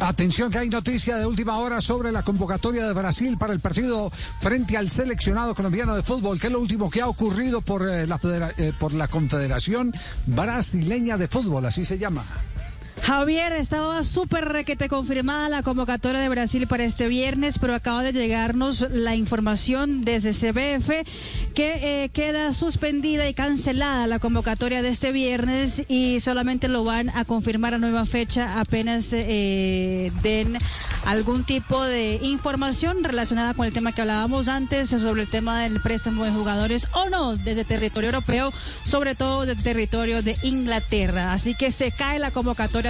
Atención que hay noticia de última hora sobre la convocatoria de Brasil para el partido frente al seleccionado colombiano de fútbol, que es lo último que ha ocurrido por, eh, la, eh, por la Confederación Brasileña de Fútbol, así se llama. Javier, estaba súper requete confirmada la convocatoria de Brasil para este viernes, pero acaba de llegarnos la información desde CBF que eh, queda suspendida y cancelada la convocatoria de este viernes y solamente lo van a confirmar a nueva fecha apenas eh, den algún tipo de información relacionada con el tema que hablábamos antes sobre el tema del préstamo de jugadores o no desde territorio europeo, sobre todo desde territorio de Inglaterra. Así que se cae la convocatoria